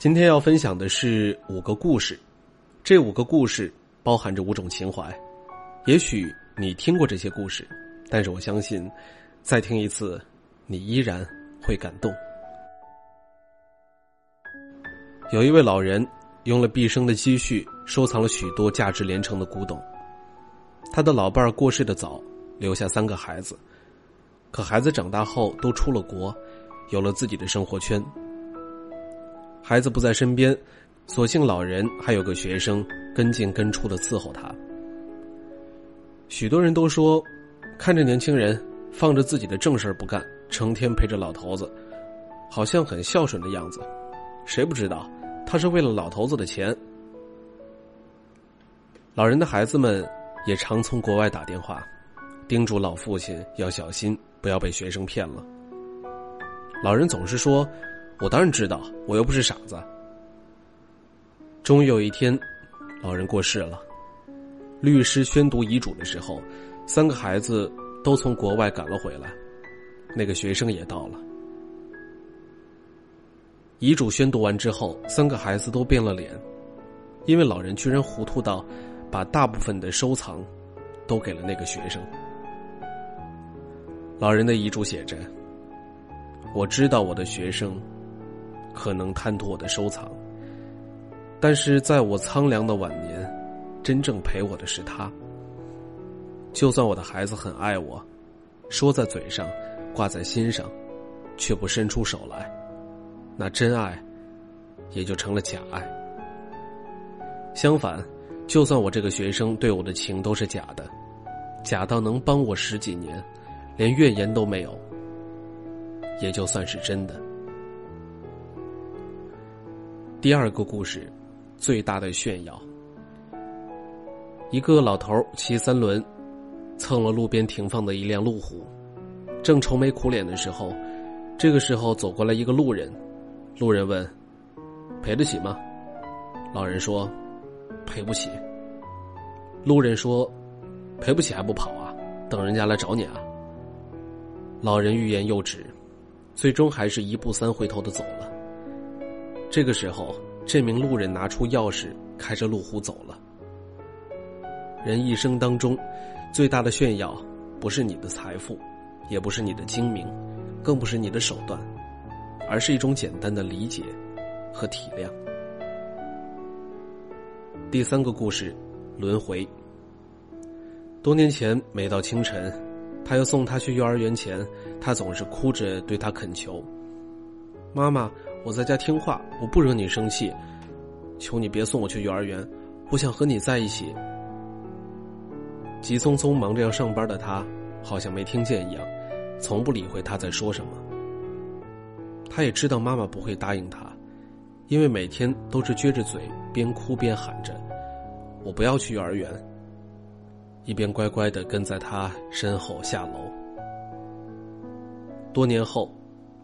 今天要分享的是五个故事，这五个故事包含着五种情怀。也许你听过这些故事，但是我相信，再听一次，你依然会感动。有一位老人用了毕生的积蓄收藏了许多价值连城的古董。他的老伴儿过世的早，留下三个孩子，可孩子长大后都出了国，有了自己的生活圈。孩子不在身边，所幸老人还有个学生跟进跟出的伺候他。许多人都说，看着年轻人放着自己的正事不干，成天陪着老头子，好像很孝顺的样子。谁不知道，他是为了老头子的钱。老人的孩子们也常从国外打电话，叮嘱老父亲要小心，不要被学生骗了。老人总是说。我当然知道，我又不是傻子。终于有一天，老人过世了。律师宣读遗嘱的时候，三个孩子都从国外赶了回来，那个学生也到了。遗嘱宣读完之后，三个孩子都变了脸，因为老人居然糊涂到把大部分的收藏都给了那个学生。老人的遗嘱写着：“我知道我的学生。”可能贪图我的收藏，但是在我苍凉的晚年，真正陪我的是他。就算我的孩子很爱我，说在嘴上，挂在心上，却不伸出手来，那真爱也就成了假爱。相反，就算我这个学生对我的情都是假的，假到能帮我十几年，连怨言都没有，也就算是真的。第二个故事，最大的炫耀。一个老头骑三轮，蹭了路边停放的一辆路虎，正愁眉苦脸的时候，这个时候走过来一个路人。路人问：“赔得起吗？”老人说：“赔不起。”路人说：“赔不起还不跑啊？等人家来找你啊？”老人欲言又止，最终还是一步三回头的走了。这个时候，这名路人拿出钥匙，开着路虎走了。人一生当中，最大的炫耀，不是你的财富，也不是你的精明，更不是你的手段，而是一种简单的理解和体谅。第三个故事，轮回。多年前，每到清晨，他要送他去幼儿园前，他总是哭着对他恳求：“妈妈。”我在家听话，我不惹你生气，求你别送我去幼儿园，我想和你在一起。急匆匆忙着要上班的他，好像没听见一样，从不理会他在说什么。他也知道妈妈不会答应他，因为每天都是撅着嘴，边哭边喊着：“我不要去幼儿园。”一边乖乖的跟在他身后下楼。多年后，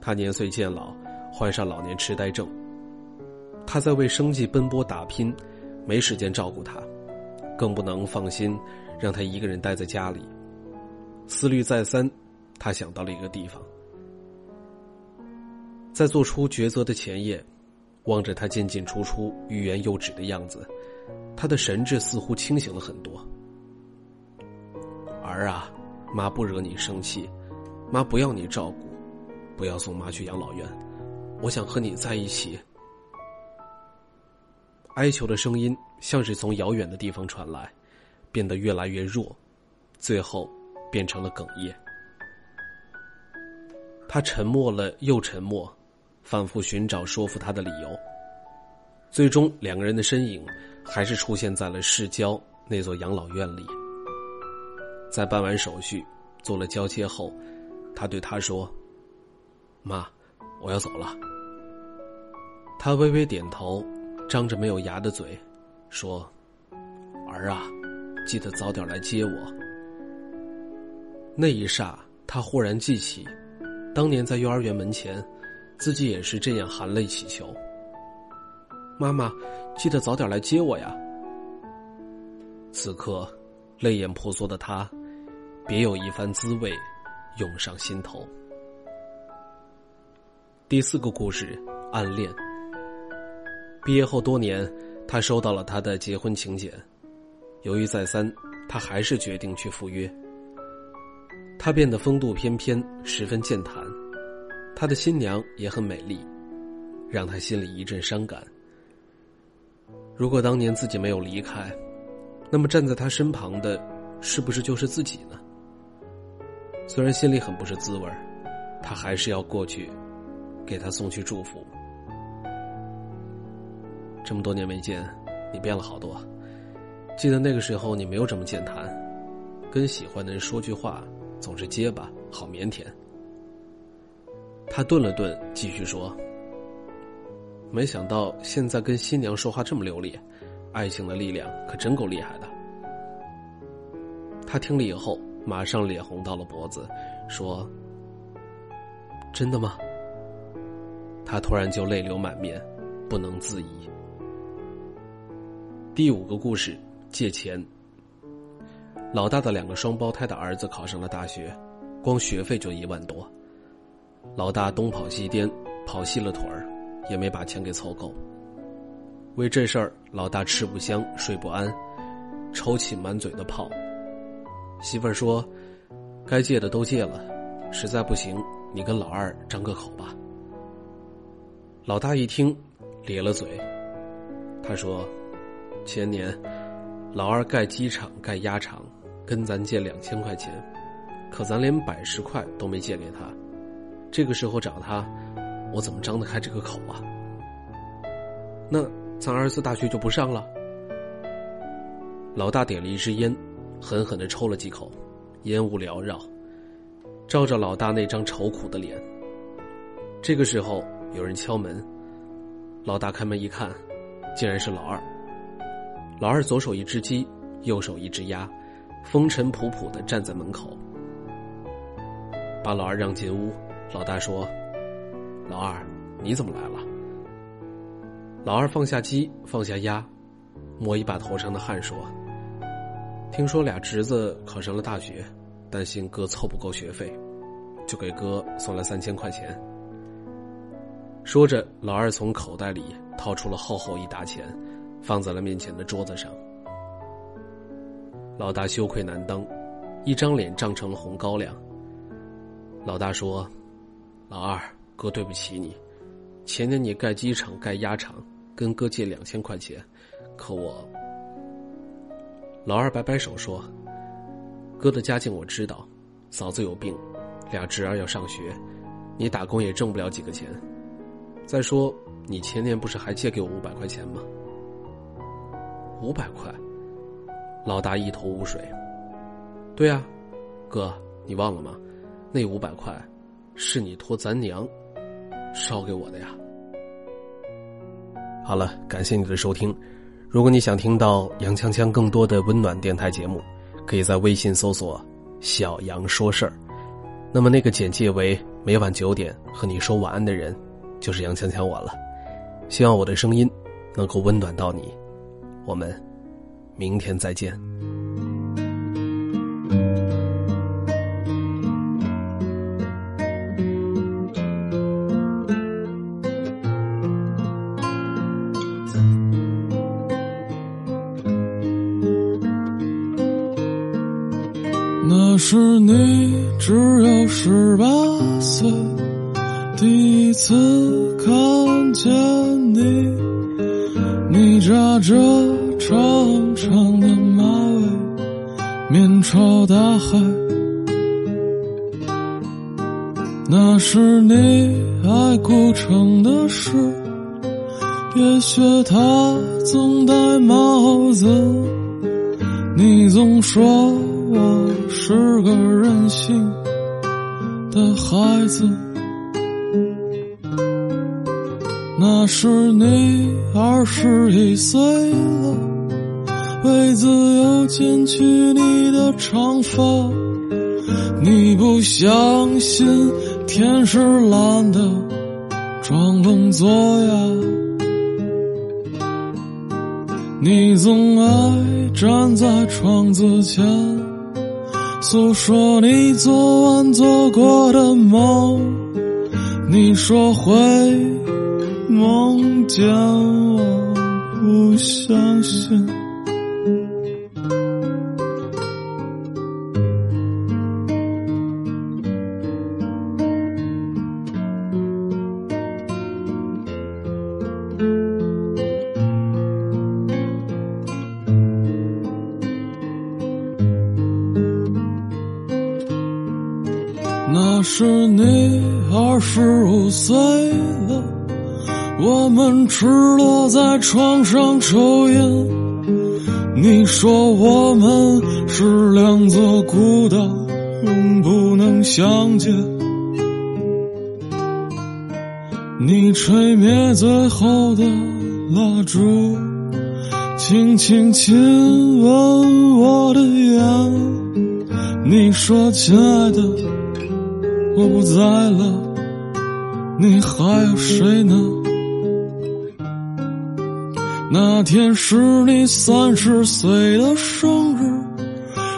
他年岁渐老。患上老年痴呆症，他在为生计奔波打拼，没时间照顾他，更不能放心让他一个人待在家里。思虑再三，他想到了一个地方。在做出抉择的前夜，望着他进进出出、欲言又止的样子，他的神志似乎清醒了很多。儿啊，妈不惹你生气，妈不要你照顾，不要送妈去养老院。我想和你在一起。哀求的声音像是从遥远的地方传来，变得越来越弱，最后变成了哽咽。他沉默了又沉默，反复寻找说服他的理由。最终，两个人的身影还是出现在了市郊那座养老院里。在办完手续、做了交接后，他对他说：“妈。”我要走了。他微微点头，张着没有牙的嘴，说：“儿啊，记得早点来接我。”那一霎，他忽然记起，当年在幼儿园门前，自己也是这样含泪乞求：“妈妈，记得早点来接我呀。”此刻，泪眼婆娑的他，别有一番滋味，涌上心头。第四个故事，暗恋。毕业后多年，他收到了他的结婚请柬，犹豫再三，他还是决定去赴约。他变得风度翩翩，十分健谈，他的新娘也很美丽，让他心里一阵伤感。如果当年自己没有离开，那么站在他身旁的，是不是就是自己呢？虽然心里很不是滋味他还是要过去，给他送去祝福。这么多年没见，你变了好多。记得那个时候你没有这么健谈，跟喜欢的人说句话总是结巴，好腼腆。他顿了顿，继续说：“没想到现在跟新娘说话这么流利，爱情的力量可真够厉害的。”他听了以后，马上脸红到了脖子，说：“真的吗？”他突然就泪流满面，不能自已。第五个故事，借钱。老大的两个双胞胎的儿子考上了大学，光学费就一万多。老大东跑西颠，跑细了腿儿，也没把钱给凑够。为这事儿，老大吃不香，睡不安，抽起满嘴的泡。媳妇儿说：“该借的都借了，实在不行，你跟老二张个口吧。”老大一听，咧了嘴，他说。前年，老二盖机场、盖鸭场，跟咱借两千块钱，可咱连百十块都没借给他。这个时候找他，我怎么张得开这个口啊？那咱儿子大学就不上了。老大点了一支烟，狠狠的抽了几口，烟雾缭绕，照着老大那张愁苦的脸。这个时候有人敲门，老大开门一看，竟然是老二。老二左手一只鸡，右手一只鸭，风尘仆仆的站在门口。把老二让进屋，老大说：“老二，你怎么来了？”老二放下鸡，放下鸭，摸一把头上的汗，说：“听说俩侄子考上了大学，担心哥凑不够学费，就给哥送了三千块钱。”说着，老二从口袋里掏出了厚厚一沓钱。放在了面前的桌子上，老大羞愧难当，一张脸涨成了红高粱。老大说：“老二，哥对不起你，前年你盖机场、盖鸭场，跟哥借两千块钱，可我……”老二摆摆手说：“哥的家境我知道，嫂子有病，俩侄儿要上学，你打工也挣不了几个钱。再说，你前年不是还借给我五百块钱吗？”五百块，老大一头雾水。对啊，哥，你忘了吗？那五百块，是你托咱娘捎给我的呀。好了，感谢你的收听。如果你想听到杨锵锵更多的温暖电台节目，可以在微信搜索“小杨说事儿”。那么那个简介为每晚九点和你说晚安的人，就是杨锵锵我了。希望我的声音能够温暖到你。我们明天再见。那是你只有十八岁，第一次看见你。你扎着长长的马尾，面朝大海。那是你爱古城的事，别学他总戴帽子。你总说我是个任性的孩子。那是你二十一岁了，为自由剪去你的长发。你不相信天是蓝的，装聋作哑。你总爱站在窗子前，诉说你昨晚做过的梦。你说会。梦见我不相信。那是你二十五岁，我们赤裸在床上抽烟。你说我们是两座孤岛，永不能相见。你吹灭最后的蜡烛，轻轻亲吻我的眼。你说，亲爱的。我不在了，你还有谁呢？那天是你三十岁的生日，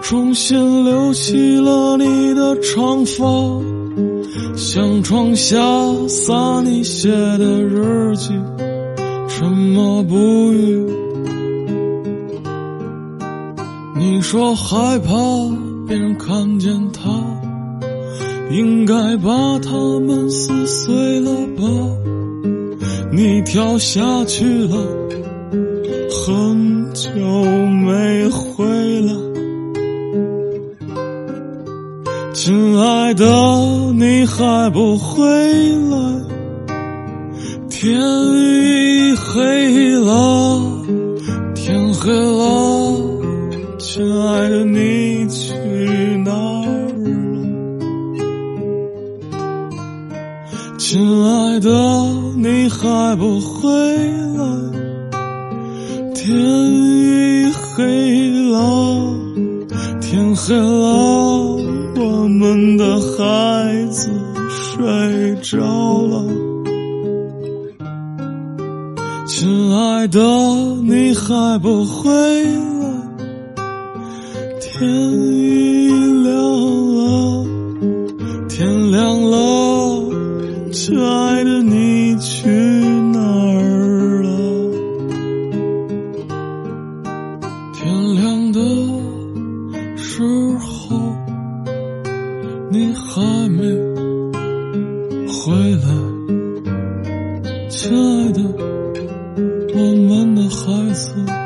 重新留起了你的长发，向窗下洒你写的日记，沉默不语。你说害怕别人看见他。应该把它们撕碎了吧？你跳下去了，很久没回来。亲爱的，你还不回来？天已睡着了。亲爱的，你还不回来？天已亮了，天亮了。亲爱的，你去哪儿了？天亮的时候，你还没回来。亲爱的，我们的孩子。